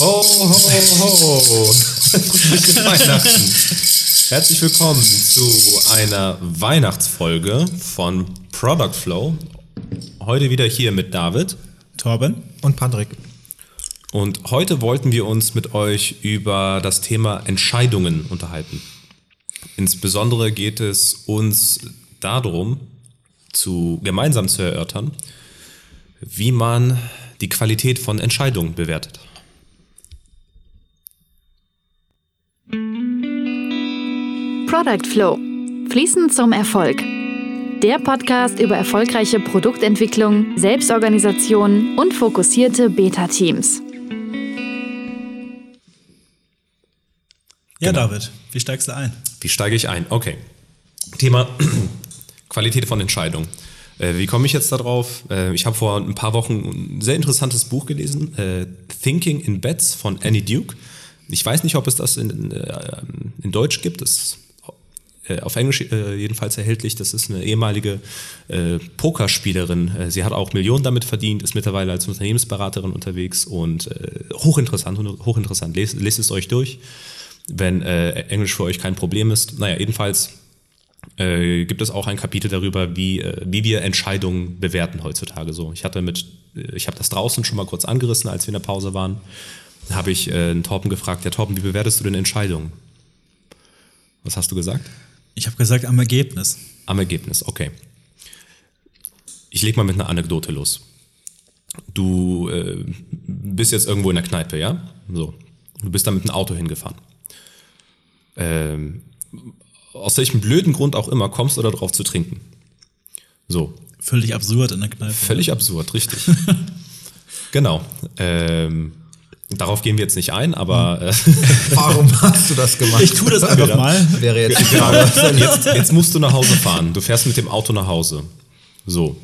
Ho, ho, ho! Fröhliche Weihnachten! Herzlich willkommen zu einer Weihnachtsfolge von Product Flow. Heute wieder hier mit David. Torben Und Patrick. Und heute wollten wir uns mit euch über das Thema Entscheidungen unterhalten. Insbesondere geht es uns darum, zu, gemeinsam zu erörtern, wie man die Qualität von Entscheidungen bewertet. Product Flow. Fließend zum Erfolg. Der Podcast über erfolgreiche Produktentwicklung, Selbstorganisation und fokussierte Beta-Teams. Ja, Genau. David, wie steigst du ein? Wie steige ich ein? Okay. Thema Qualität von Entscheidungen. Äh, wie komme ich jetzt darauf? Äh, ich habe vor ein paar Wochen ein sehr interessantes Buch gelesen, äh, Thinking in Bets von Annie Duke. Ich weiß nicht, ob es das in, in Deutsch gibt. Das ist äh, auf Englisch äh, jedenfalls erhältlich. Das ist eine ehemalige äh, Pokerspielerin. Äh, sie hat auch Millionen damit verdient, ist mittlerweile als Unternehmensberaterin unterwegs und äh, hochinteressant, hochinteressant. Lest, lest es euch durch, wenn Englisch für euch kein Problem ist. Naja, jedenfalls gibt es auch ein Kapitel darüber, wie, wie wir Entscheidungen bewerten heutzutage. So, ich hatte mit, ich habe das draußen schon mal kurz angerissen, als wir in der Pause waren. Habe ich äh, einen Torben gefragt, ja Torben, wie bewertest du denn Entscheidungen? Was hast du gesagt? Ich habe gesagt, am Ergebnis. Am Ergebnis, okay. Ich leg mal mit einer Anekdote los. Du äh, bist jetzt irgendwo in der Kneipe, ja? So. Du bist da mit einem Auto hingefahren. Ähm, aus welchem blöden Grund auch immer kommst du da drauf zu trinken. So. Völlig absurd in der Kneipe. Völlig absurd, richtig. genau. Ähm, darauf gehen wir jetzt nicht ein, aber äh, Warum hast du das gemacht? Ich tue das einfach mal. Wäre jetzt Frage. jetzt, jetzt musst du nach Hause fahren. Du fährst mit dem Auto nach Hause. So.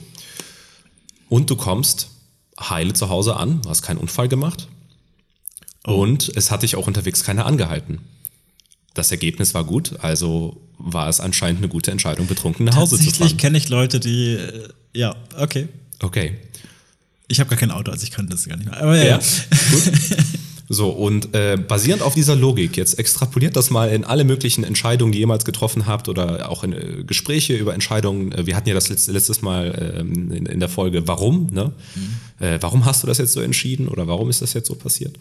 Und du kommst heile zu Hause an, du hast keinen Unfall gemacht. Und es hat dich auch unterwegs keiner angehalten. Das Ergebnis war gut, also war es anscheinend eine gute Entscheidung, betrunken nach Hause zu Tatsächlich fahren. kenne ich Leute, die. äh, Ja, okay. Okay. Ich habe gar kein Auto, also ich könnte das gar nicht mehr. Aber ja, ja. gut. So, und äh, basierend auf dieser Logik, jetzt extrapoliert das mal in alle möglichen Entscheidungen, die ihr jemals getroffen habt oder auch in äh, Gespräche über Entscheidungen. Äh, wir hatten ja das letzte, letztes Mal ähm, in, in der Folge, warum, ne? Äh, warum hast du das jetzt so entschieden oder warum ist das jetzt so passiert?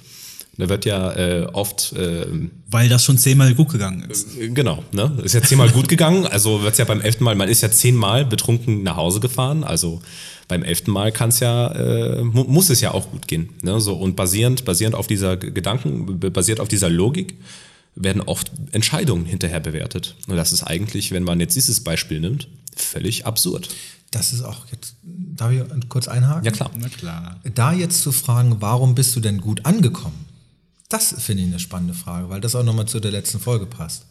Da wird ja äh, oft äh, Weil das schon zehnmal gut gegangen ist. Genau, ne? Ist ja zehnmal gut gegangen. Also wird's ja beim elften Mal, man ist ja zehnmal betrunken nach Hause gefahren. Also beim elften Mal kann's ja, äh, mu muss es ja auch gut gehen. Ne? So, und basierend, basierend auf dieser Gedanken, basiert auf dieser Logik, werden oft Entscheidungen hinterher bewertet. Und das ist eigentlich, wenn man jetzt dieses Beispiel nimmt, völlig absurd. Das ist auch jetzt. Darf ich kurz einhaken? Ja klar. Na klar. Da jetzt zu fragen, warum bist du denn gut angekommen? Das finde ich eine spannende Frage, weil das auch nochmal zu der letzten Folge passt.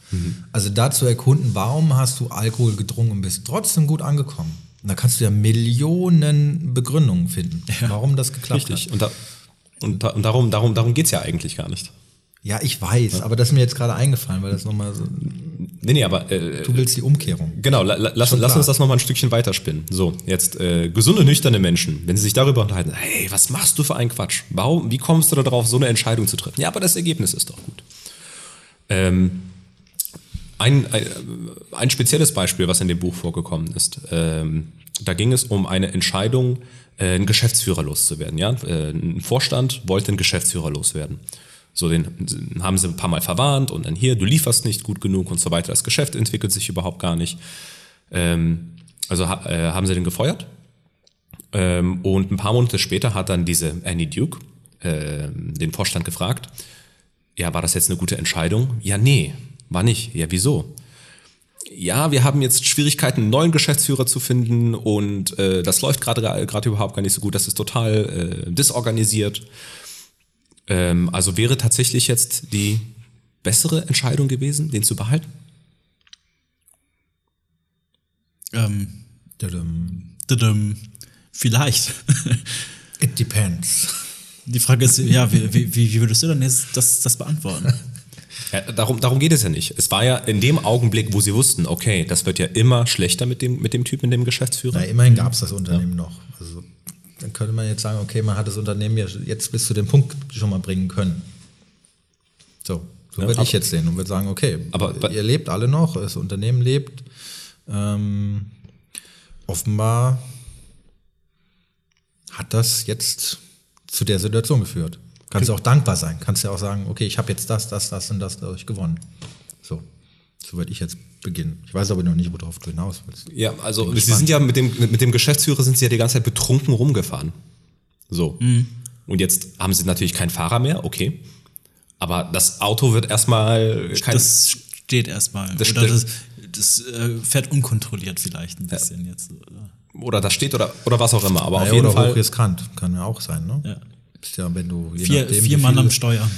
Also da zu erkunden, warum hast du Alkohol getrunken und bist trotzdem gut angekommen? Und da kannst du ja Millionen Begründungen finden, warum das geklappt Richtig. hat. Und, da, und, da, und darum, darum, darum geht's ja eigentlich gar nicht. Ja, ich weiß, aber das ist mir jetzt gerade eingefallen, weil das nochmal so. Nee, nee, aber äh, Du willst die Umkehrung. Genau, la, la, lass, lass uns das noch mal ein Stückchen weiterspinnen. So, jetzt äh, gesunde, nüchterne Menschen, wenn sie sich darüber unterhalten, hey, was machst du für einen Quatsch? Warum, wie kommst du darauf, so eine Entscheidung zu treffen? Ja, aber das Ergebnis ist doch gut. Ähm, ein, ein, ein spezielles Beispiel, was in dem Buch vorgekommen ist, ähm, da ging es um eine Entscheidung, äh, einen Geschäftsführer loszuwerden. Ja? Äh, ein Vorstand wollte einen Geschäftsführer loswerden. So, den haben sie ein paar Mal verwarnt und dann hier, du lieferst nicht gut genug und so weiter. Das Geschäft entwickelt sich überhaupt gar nicht. Ähm, also äh, haben sie den gefeuert. Ähm, und ein paar Monate später hat dann diese Annie Duke ähm, den Vorstand gefragt, ja, war das jetzt eine gute Entscheidung? Ja, nee, war nicht. Ja, wieso? Ja, wir haben jetzt Schwierigkeiten, einen neuen Geschäftsführer zu finden und äh, das läuft gerade gerade überhaupt gar nicht so gut. Das ist total äh, disorganisiert. Ähm, also wäre tatsächlich jetzt die bessere Entscheidung gewesen, den zu behalten? Ähm, Tadam. tadam. vielleicht. It depends. Die Frage ist, ja, wie, wie, wie würdest du denn jetzt das, das beantworten? Ja, darum, darum geht es ja nicht. Es war ja in dem Augenblick, wo sie wussten, okay, das wird ja immer schlechter mit dem, mit dem Typ, mit dem Geschäftsführer. Na, immerhin gab es das Unternehmen noch. Also, dann könnte man jetzt sagen, okay, man hat das Unternehmen ja jetzt bis zu dem Punkt schon mal bringen können. So, so Ja, würde ich jetzt sehen und würde sagen, okay, Aber ihr lebt alle noch, das Unternehmen lebt. Ähm, offenbar hat das jetzt zu der Situation geführt. Kannst du auch dankbar sein. Kannst ja auch sagen, okay, ich habe jetzt das, das, das und das dadurch gewonnen. So, so würde ich jetzt beginnen. Ich weiß aber noch nicht, worauf du hinaus willst. Ja, also Sie sind ja mit dem, mit dem Geschäftsführer sind Sie ja die ganze Zeit betrunken rumgefahren. So. Und jetzt haben Sie natürlich keinen Fahrer mehr, okay. Aber das Auto wird erstmal kein, Das steht erstmal. Das Oder das, das äh, fährt unkontrolliert vielleicht ein bisschen jetzt. oder? oder das steht oder, oder was auch immer. Aber Naja, auf jeden oder Fall. hochriskant, kann ja auch sein, ne? Ja. Ja, wenn du je Vier, nachdem, vier Mann am Steuer.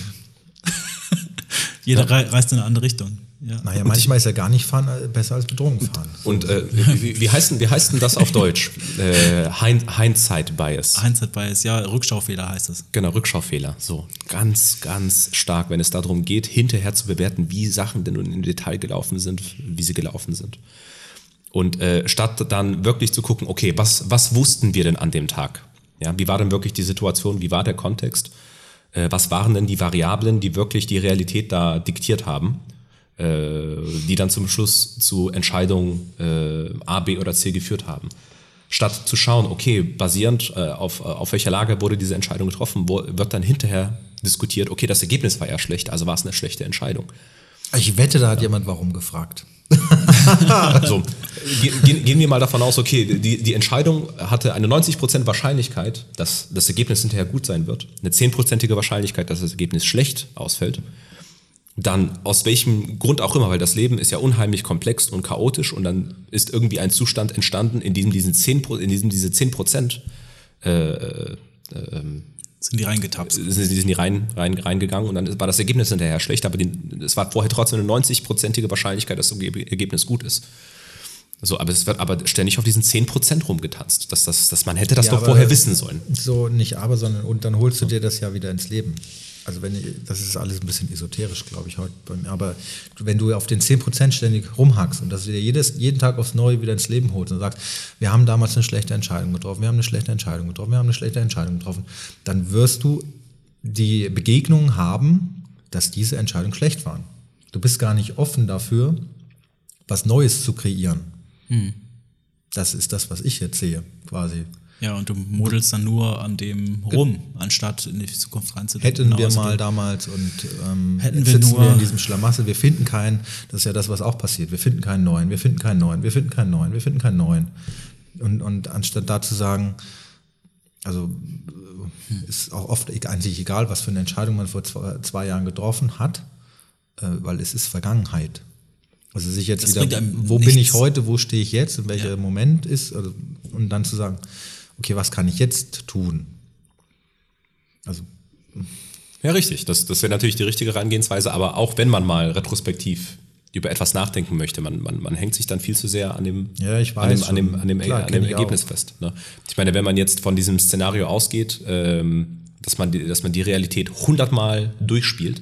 Jeder rei- reist in eine andere Richtung. Ja. Naja, manchmal ist ja gar nicht fahren äh, besser als betrunken fahren. Und äh, wie, wie, heißt denn, wie heißt denn das auf Deutsch? Äh, Hind- Hindsight Bias. Hindsight Bias, ja, Rückschaufehler heißt es. Genau, Rückschaufehler. So, ganz, ganz stark, wenn es darum geht, hinterher zu bewerten, wie Sachen denn nun im Detail gelaufen sind, wie sie gelaufen sind. Und äh, statt dann wirklich zu gucken, okay, was, was wussten wir denn an dem Tag? Ja, wie war denn wirklich die Situation? Wie war der Kontext? Äh, was waren denn die Variablen, die wirklich die Realität da diktiert haben? Äh, die dann zum Schluss zu Entscheidungen äh, A, B oder C geführt haben. Statt zu schauen, okay, basierend äh, auf, äh, auf welcher Lage wurde diese Entscheidung getroffen, wo, wird dann hinterher diskutiert, okay, das Ergebnis war ja schlecht, also war es eine schlechte Entscheidung. Ich wette, da hat jemand warum gefragt. So, ge- gehen, gehen wir mal davon aus, okay, die, die Entscheidung hatte eine 90% Wahrscheinlichkeit, dass das Ergebnis hinterher gut sein wird, eine 10%ige Wahrscheinlichkeit, dass das Ergebnis schlecht ausfällt. Dann aus welchem Grund auch immer, weil das Leben ist ja unheimlich komplex und chaotisch und dann ist irgendwie ein Zustand entstanden, in diesem, diesen 10, Pro- in diesem diese 10% Sind die reingetappt. sind sie sind die rein, rein, reingegangen und dann war das Ergebnis hinterher schlecht, aber die, es war vorher trotzdem eine 90-prozentige Wahrscheinlichkeit, dass das Erge- Ergebnis gut ist. So, aber es wird aber ständig auf diesen 10% rumgetanzt. Dass, das, dass man hätte das Ja, doch vorher wissen sollen. So nicht aber, sondern und dann holst du dir das ja wieder ins Leben. Also wenn ich- das ist alles ein bisschen esoterisch, glaube ich, heute bei mir. Aber wenn du auf den 10% ständig rumhackst und das dir jedes, jeden Tag aufs Neue wieder ins Leben holst und sagst, wir haben damals eine schlechte Entscheidung getroffen, wir haben eine schlechte Entscheidung getroffen, wir haben eine schlechte Entscheidung getroffen, dann wirst du die Begegnung haben, dass diese Entscheidungen schlecht waren. Du bist gar nicht offen dafür, was Neues zu kreieren. Das ist das, was ich jetzt sehe, quasi. Ja, und du modelst dann nur an dem rum, anstatt in die Zukunft reinzudenken. Hätten wir mal damals und ähm, Hätten wir sitzen nur- wir in diesem Schlamassel, wir finden keinen, das ist ja das, was auch passiert, wir finden keinen neuen, wir finden keinen neuen, wir finden keinen neuen, wir finden keinen neuen. Und, und anstatt da zu sagen, also äh, ist auch oft e- eigentlich egal, was für eine Entscheidung man vor zwei, zwei Jahren getroffen hat, äh, weil es ist Vergangenheit. Also sich jetzt Das wieder, wo bin ich nichts. heute, wo stehe ich jetzt, in welcher Ja. Moment ist, also, und dann zu sagen, okay, was kann ich jetzt tun? Also Ja, richtig. Das, das wäre natürlich die richtige Herangehensweise, aber auch wenn man mal retrospektiv über etwas nachdenken möchte, man, man, man hängt sich dann viel zu sehr an dem, Ja, ich an dem, weiß an dem, an dem, Klar, an dem Ergebnis auch. fest. Ne? Ich meine, wenn man jetzt von diesem Szenario ausgeht, ähm, dass, man die, dass man die Realität 100 Mal durchspielt,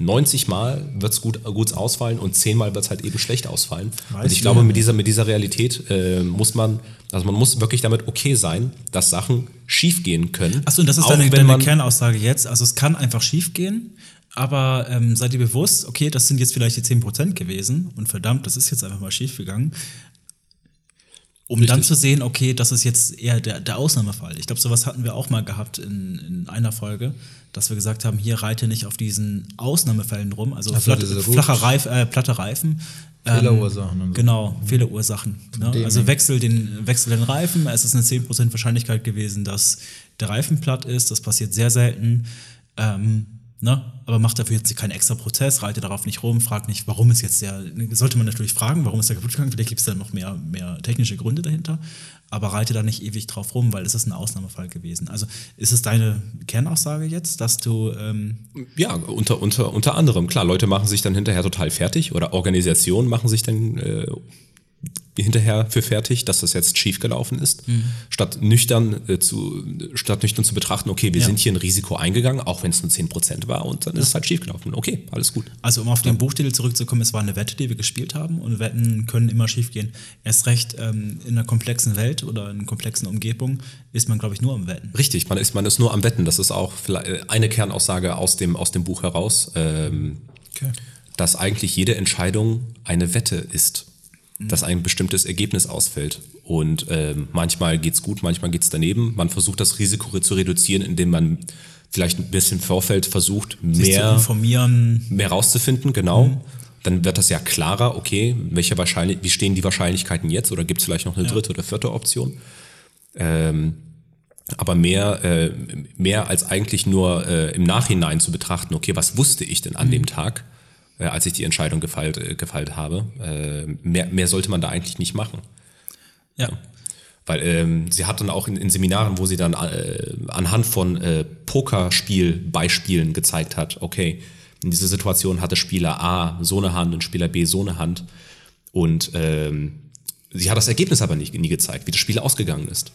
90 Mal wird es gut, gut ausfallen und 10 Mal wird es halt eben schlecht ausfallen. Weiß und ich glaube, mit dieser, mit dieser Realität äh, muss man, also man muss wirklich damit okay sein, dass Sachen schiefgehen können. Achso, und das ist deine, wenn deine man- Kernaussage jetzt. Also es kann einfach schief gehen, aber ähm, seid ihr bewusst, okay, das sind jetzt vielleicht die 10% gewesen und verdammt, das ist jetzt einfach mal schief gegangen. Um dann zu sehen, okay, das ist jetzt eher der, der Ausnahmefall. Ich glaube, sowas hatten wir auch mal gehabt in, in einer Folge, dass wir gesagt haben, hier reite nicht auf diesen Ausnahmefällen rum, also flat, flacher Reif, äh, platte Reifen. Ähm, Fehlerursachen so. Genau, Fehlerursachen. Ne? Also wechsel den, wechsel den Reifen. Es ist eine 10% Wahrscheinlichkeit gewesen, dass der Reifen platt ist. Das passiert sehr selten. Ähm, ne? Aber macht dafür jetzt keinen extra Prozess, reite darauf nicht rum, frag nicht, warum ist jetzt der. Sollte man natürlich fragen, warum ist der kaputt gegangen? Vielleicht gibt es da noch mehr, mehr technische Gründe dahinter. Aber reite da nicht ewig drauf rum, weil es ist ein Ausnahmefall gewesen. Also ist es deine Kernaussage jetzt, dass du. Ähm, Ja, unter, unter, unter anderem. Klar, Leute machen sich dann hinterher total fertig oder Organisationen machen sich dann äh, hinterher für fertig, dass das jetzt schiefgelaufen ist, Mhm. statt nüchtern äh, zu statt nüchtern zu betrachten, okay, wir Ja. sind hier ein Risiko eingegangen, auch wenn es nur 10% war und dann ist es halt schiefgelaufen. Okay, alles gut. Also um auf den Buchtitel zurückzukommen, es war eine Wette, die wir gespielt haben und Wetten können immer schiefgehen. Erst recht ähm, in einer komplexen Welt oder in einer komplexen Umgebung ist man, glaube ich, nur am Wetten. Richtig, man ist, man ist nur am Wetten. Das ist auch vielleicht äh, eine Kernaussage aus dem, aus dem Buch heraus, ähm, Okay. dass eigentlich jede Entscheidung eine Wette ist. Dass ein bestimmtes Ergebnis ausfällt. Und ähm, manchmal geht's gut, manchmal geht's daneben. Man versucht das Risiko zu reduzieren, indem man vielleicht ein bisschen im Vorfeld versucht, Sich zu mehr, informieren. mehr rauszufinden, genau. Dann wird das ja klarer, okay, welche wahrscheinlich, wie stehen die Wahrscheinlichkeiten jetzt oder gibt es vielleicht noch eine dritte oder vierte Option? Ähm, aber mehr, äh, mehr als eigentlich nur äh, im Nachhinein zu betrachten, okay, was wusste ich denn an dem Tag, äh, als ich die Entscheidung gefeilt, äh, gefeilt habe, äh, mehr, mehr sollte man da eigentlich nicht machen. Ja. Weil ähm, sie hat dann auch in, in Seminaren, wo sie dann äh, anhand von äh, Pokerspielbeispielen gezeigt hat, okay, in dieser Situation hatte Spieler A so eine Hand und Spieler B so eine Hand. Und ähm, sie hat das Ergebnis aber nicht, nie gezeigt, wie das Spiel ausgegangen ist.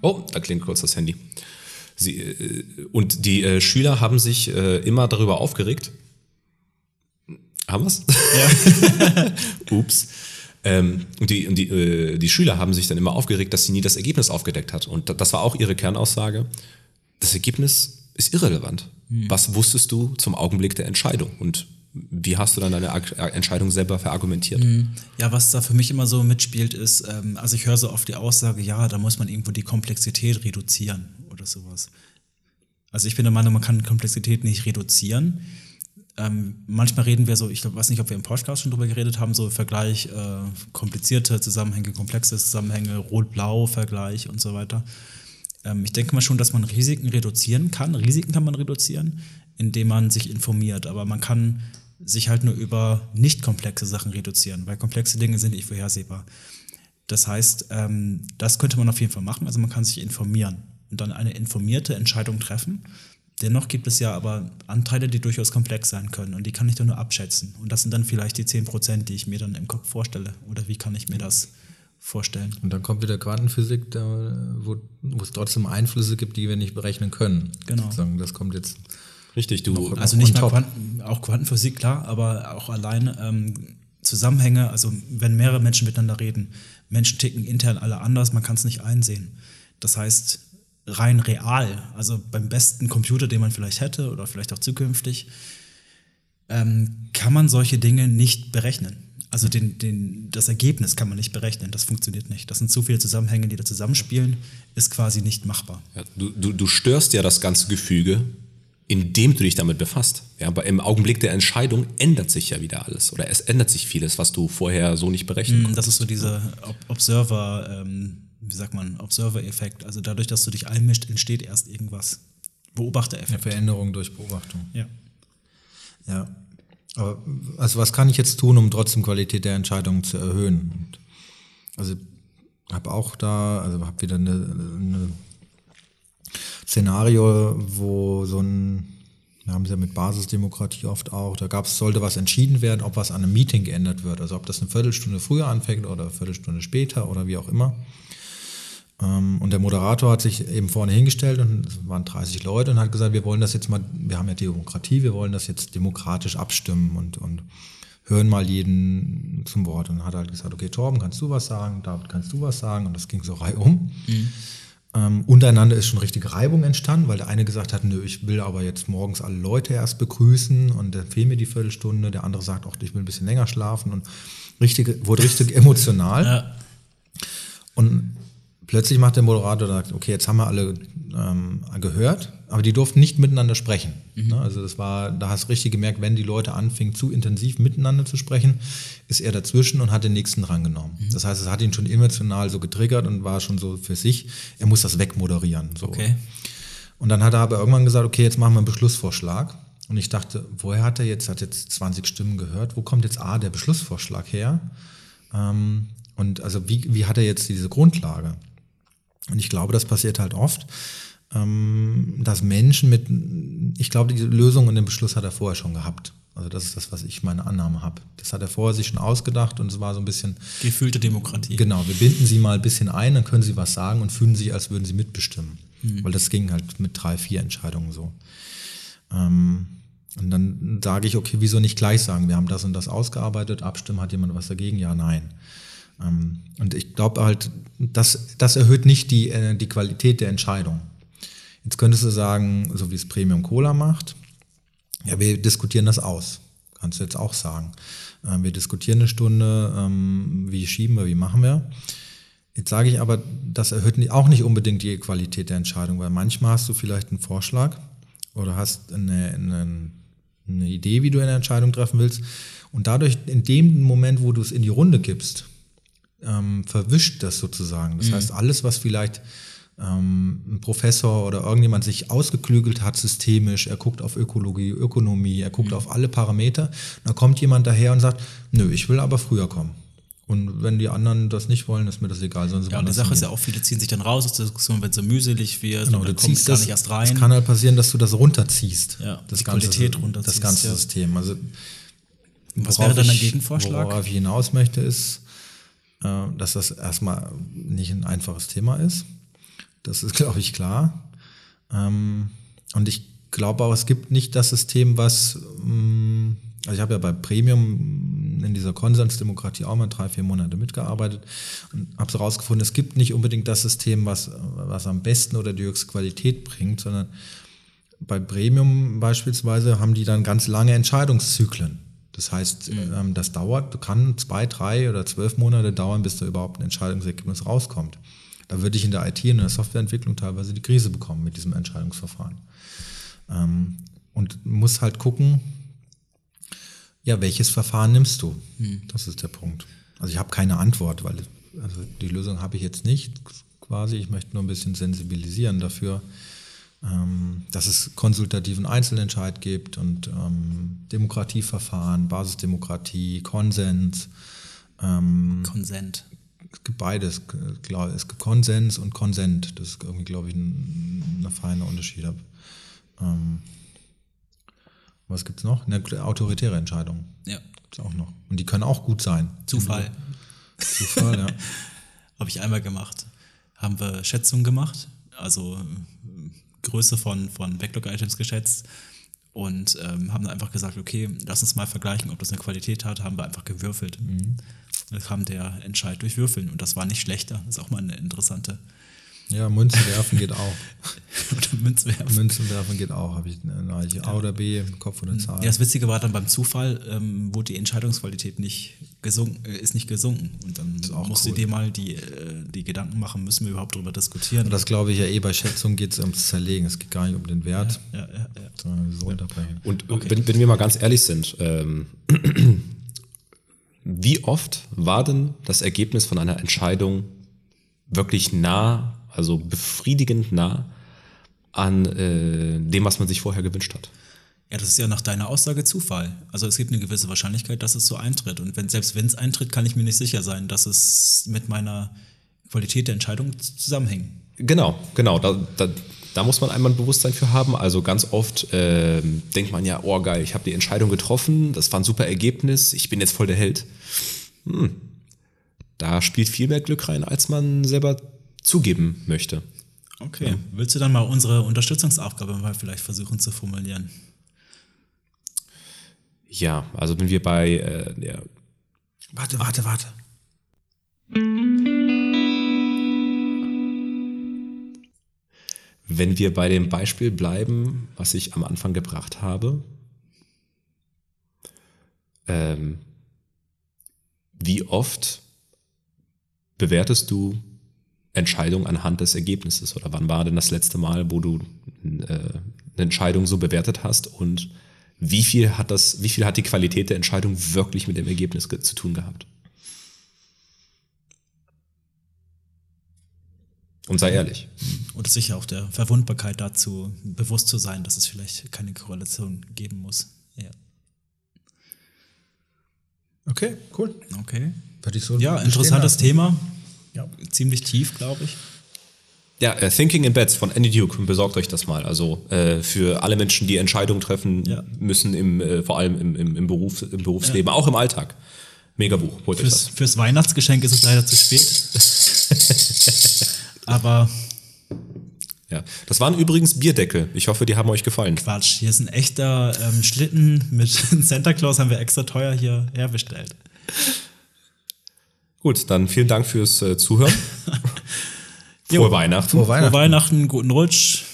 Oh, da klingt kurz das Handy. Sie, äh, und die äh, Schüler haben sich äh, immer darüber aufgeregt. Haben wir's? Ja. Ups. Ähm, und die, und die, äh, die Schüler haben sich dann immer aufgeregt, dass sie nie das Ergebnis aufgedeckt hat. Und da- das war auch ihre Kernaussage. Das Ergebnis ist irrelevant. Was wusstest du zum Augenblick der Entscheidung? Und wie hast du dann deine Entscheidung selber verargumentiert? Ja, was da für mich immer so mitspielt, ist, ähm, also ich höre so oft die Aussage, ja, da muss man irgendwo die Komplexität reduzieren oder sowas. Also ich bin der Meinung, man kann Komplexität nicht reduzieren. Ähm, manchmal reden wir so, ich glaub, weiß nicht, ob wir im Podcast schon drüber geredet haben, so Vergleich, äh, komplizierte Zusammenhänge, komplexe Zusammenhänge, Rot-Blau-Vergleich und so weiter. Ähm, ich denke mal schon, dass man Risiken reduzieren kann. Risiken kann man reduzieren, indem man sich informiert, aber man kann sich halt nur über nicht komplexe Sachen reduzieren, weil komplexe Dinge sind nicht vorhersehbar. Das heißt, ähm, das könnte man auf jeden Fall machen. Also man kann sich informieren und dann eine informierte Entscheidung treffen. Dennoch gibt es ja aber Anteile, die durchaus komplex sein können und die kann ich dann nur abschätzen. Und das sind dann vielleicht die 10 Prozent, die ich mir dann im Kopf vorstelle. Oder wie kann ich mir das vorstellen? Und dann kommt wieder Quantenphysik, da, wo, wo es trotzdem Einflüsse gibt, die wir nicht berechnen können. Genau. Sozusagen, Das kommt jetzt. Richtig, du. Also on nicht mal top. Quanten, auch Quantenphysik, klar, aber auch alleine ähm, Zusammenhänge, also wenn mehrere Menschen miteinander reden, Menschen ticken intern alle anders, man kann es nicht einsehen. Das heißt, rein real, also beim besten Computer, den man vielleicht hätte oder vielleicht auch zukünftig, ähm, kann man solche Dinge nicht berechnen. Also den, den, das Ergebnis kann man nicht berechnen, das funktioniert nicht. Das sind zu viele Zusammenhänge, die da zusammenspielen, ist quasi nicht machbar. Ja, du, du, du störst ja das ganze Gefüge, indem du dich damit befasst. Ja, aber im Augenblick der Entscheidung ändert sich ja wieder alles. Oder es ändert sich vieles, was du vorher so nicht berechnen konntest. Das ist so dieser Ob- Observer, ähm, wie sagt man, Observer-Effekt. Also dadurch, dass du dich einmischt, entsteht erst irgendwas. Eine Beobachtereffekt. Veränderung durch Beobachtung. Ja. Ja. Aber also was kann ich jetzt tun, um trotzdem Qualität der Entscheidungen zu erhöhen? Und also habe auch da, also habe wieder eine, eine Szenario, wo so ein, wir haben es ja mit Basisdemokratie oft auch, da gab es, sollte was entschieden werden, ob was an einem Meeting geändert wird. Also ob das eine Viertelstunde früher anfängt oder eine Viertelstunde später oder wie auch immer. Ähm, Und der Moderator hat sich eben vorne hingestellt und es waren 30 Leute und hat gesagt, wir wollen das jetzt mal, wir haben ja Demokratie, wir wollen das jetzt demokratisch abstimmen und, und hören mal jeden zum Wort. Und hat halt gesagt, okay, Torben, kannst du was sagen? David, kannst du was sagen? Und das ging so reihum. Ähm, untereinander ist schon richtige Reibung entstanden, weil der eine gesagt hat, nö, ich will aber jetzt morgens alle Leute erst begrüßen und dann fehlt mir die Viertelstunde. Der andere sagt, auch ich will ein bisschen länger schlafen und richtig, wurde richtig emotional. Ja. Und plötzlich macht der Moderator sagt, okay, jetzt haben wir alle ähm, gehört, aber die durften nicht miteinander sprechen. Ne? Also das war, da hast du richtig gemerkt, wenn die Leute anfingen, zu intensiv miteinander zu sprechen, ist er dazwischen und hat den nächsten drangenommen. Das heißt, es hat ihn schon emotional so getriggert und war schon so für sich, er muss das wegmoderieren. So. Okay. Und dann hat er aber irgendwann gesagt, okay, jetzt machen wir einen Beschlussvorschlag. Und ich dachte, woher hat er jetzt, hat jetzt 20 Stimmen gehört, wo kommt jetzt A, der Beschlussvorschlag her? Ähm, und also wie, wie hat er jetzt diese Grundlage? Und ich glaube, das passiert halt oft, ähm, dass Menschen mit, ich glaube, die Lösung und den Beschluss hat er vorher schon gehabt. Also das ist das, was ich meine Annahme habe. Das hat er vorher sich schon ausgedacht und es war so ein bisschen, Gefühlte Demokratie. genau, wir binden sie mal ein bisschen ein, dann können sie was sagen und fühlen sich, als würden sie mitbestimmen. Weil das ging halt mit drei, vier Entscheidungen so. Ähm, und dann sage ich, okay, wieso nicht gleich sagen, wir haben das und das ausgearbeitet, abstimmen, hat jemand was dagegen? Ja, nein. Ähm, und ich glaube halt, das, das erhöht nicht die, äh, die Qualität der Entscheidung. Jetzt könntest du sagen, so wie es Premium Cola macht, ja, wir diskutieren das aus. Kannst du jetzt auch sagen. Ähm, wir diskutieren eine Stunde, ähm, wie schieben wir, wie machen wir. Jetzt sage ich aber, das erhöht auch nicht unbedingt die Qualität der Entscheidung, weil manchmal hast du vielleicht einen Vorschlag oder hast eine, eine, eine Idee, wie du eine Entscheidung treffen willst. Und dadurch, in dem Moment, wo du es in die Runde gibst, ähm, verwischt das sozusagen. Das heißt, alles, was vielleicht ähm, ein Professor oder irgendjemand sich ausgeklügelt hat systemisch, er guckt auf Ökologie, Ökonomie, er guckt auf alle Parameter, dann kommt jemand daher und sagt, nö, ich will aber früher kommen. Und wenn die anderen das nicht wollen, ist mir das egal. Sollen sie Ja, und die Sache ist ja auch, viele ziehen sich dann raus aus der Diskussion, wenn es so mühselig wird Genau, du es ziehst gar das, nicht erst es rein. kann halt passieren, dass du das runterziehst. Ja, das die ganze, Qualität runterziehst, Das ganze ja. System. Also, Was wäre dann dein ich- Gegenvorschlag? Worauf ich hinaus möchte, ist, dass das erstmal nicht ein einfaches Thema ist. Das ist, glaube ich, klar. Ähm, und ich glaube auch, es gibt nicht das System, was, mh, also ich habe ja bei Premium in dieser Konsensdemokratie auch mal drei, vier Monate mitgearbeitet und habe so rausgefunden, es gibt nicht unbedingt das System, was, was am besten oder die höchste Qualität bringt, sondern bei Premium beispielsweise haben die dann ganz lange Entscheidungszyklen. Das heißt, ähm, das dauert, kann zwei, drei oder zwölf Monate dauern, bis da überhaupt ein Entscheidungsergebnis rauskommt. Da würde ich in der IT und in der Softwareentwicklung teilweise die Krise bekommen mit diesem Entscheidungsverfahren. Ähm, und muss halt gucken, ja, welches Verfahren nimmst du? Das ist der Punkt. Also ich habe keine Antwort, weil also die Lösung habe ich jetzt nicht quasi. Ich möchte nur ein bisschen sensibilisieren dafür, dass es konsultativen Einzelentscheid gibt und ähm, Demokratieverfahren, Basisdemokratie, Konsens. Ähm, Konsent. es gibt beides, klar. Es gibt Konsens und Konsent. Das ist irgendwie, glaube ich, ein, ein feiner Unterschied. Ähm, was gibt es noch? Eine autoritäre Entscheidung Ja. gibt es auch noch. Und die können auch gut sein. Zufall. Zufall, ja. Habe ich einmal gemacht. Haben wir Schätzungen gemacht, also äh, Größe von, von Backlog-Items geschätzt und ähm, haben dann einfach gesagt, okay, lass uns mal vergleichen, ob das eine Qualität hat, haben wir einfach gewürfelt. Da kam der Entscheid durch Würfeln und das war nicht schlechter. Das ist auch mal eine interessante Ja, Münzen werfen geht auch. oder Münzwerfen. Münzen werfen geht auch. Habe ich eine ich A oder B, Kopf oder Zahl. Ja, das Witzige war dann beim Zufall, ähm, wurde die Entscheidungsqualität nicht gesunken, äh, ist nicht gesunken. Und dann auch musst cool. du dir mal die, äh, die Gedanken machen, müssen wir überhaupt darüber diskutieren. Das glaube ich ja eh bei Schätzungen geht es ums Zerlegen. Es geht gar nicht um den Wert, ja, ja, ja. sondern so unterbrechen. Und wenn, wenn wir mal ganz ehrlich sind, ähm, wie oft war denn das Ergebnis von einer Entscheidung wirklich nah, also befriedigend nah an äh, dem, was man sich vorher gewünscht hat? Ja, das ist ja nach deiner Aussage Zufall. Also es gibt eine gewisse Wahrscheinlichkeit, dass es so eintritt. Und wenn, selbst wenn es eintritt, kann ich mir nicht sicher sein, dass es mit meiner Qualität der Entscheidung zusammenhängt. Genau, genau. Da, da, da muss man einmal ein Bewusstsein für haben. Also ganz oft ähm, denkt man ja, oh geil, ich habe die Entscheidung getroffen, das war ein super Ergebnis, ich bin jetzt voll der Held. Hm. Da spielt viel mehr Glück rein, als man selber zugeben möchte. Okay. Willst du dann mal unsere Unterstützungsaufgabe mal vielleicht versuchen zu formulieren? Ja, also wenn wir bei äh, der Warte, warte, warte. Wenn wir bei dem Beispiel bleiben, was ich am Anfang gebracht habe, ähm, wie oft bewertest du Entscheidungen anhand des Ergebnisses? Oder wann war denn das letzte Mal, wo du äh, eine Entscheidung so bewertet hast? Und wie viel hat das, wie viel hat die Qualität der Entscheidung wirklich mit dem Ergebnis ge- zu tun gehabt? Und sei ehrlich. Und sicher auch der Verwundbarkeit dazu bewusst zu sein, dass es vielleicht keine Korrelation geben muss. Ja. Okay, cool. Okay. So Ja, interessantes. Thema. Ja. Ziemlich tief, glaube ich. Ja, äh, Thinking in Bets von Andy Duke, besorgt euch das mal. Also äh, für alle Menschen, die Entscheidungen treffen Ja. müssen, im, äh, vor allem im, im, im, Beruf, im Berufsleben, auch im Alltag. Mega Buch, holt euch Fürs, das. fürs Weihnachtsgeschenk ist es leider zu spät. Aber Ja. Das waren übrigens Bierdeckel. Ich hoffe, die haben euch gefallen. Quatsch, hier ist ein echter ähm, Schlitten mit Santa Claus, haben wir extra teuer hier herbestellt. Gut, dann vielen Dank fürs äh, Zuhören. Frohe Weihnachten. Frohe Frohe Weihnachten. Weihnachten, guten Rutsch.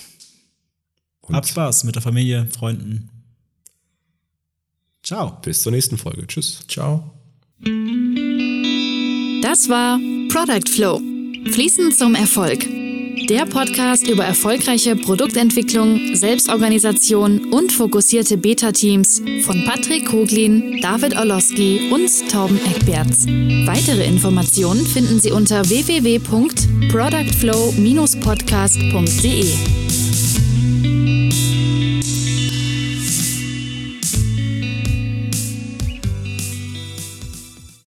Habt Spaß mit der Familie, Freunden. Ciao. Bis zur nächsten Folge. Tschüss. Ciao. Das war Product Flow. Fließend zum Erfolg. Der Podcast über erfolgreiche Produktentwicklung, Selbstorganisation und fokussierte Beta-Teams von Patrick Koglin, David Orlowski und Torben Eckberts. Weitere Informationen finden Sie unter www.productflow-podcast.de.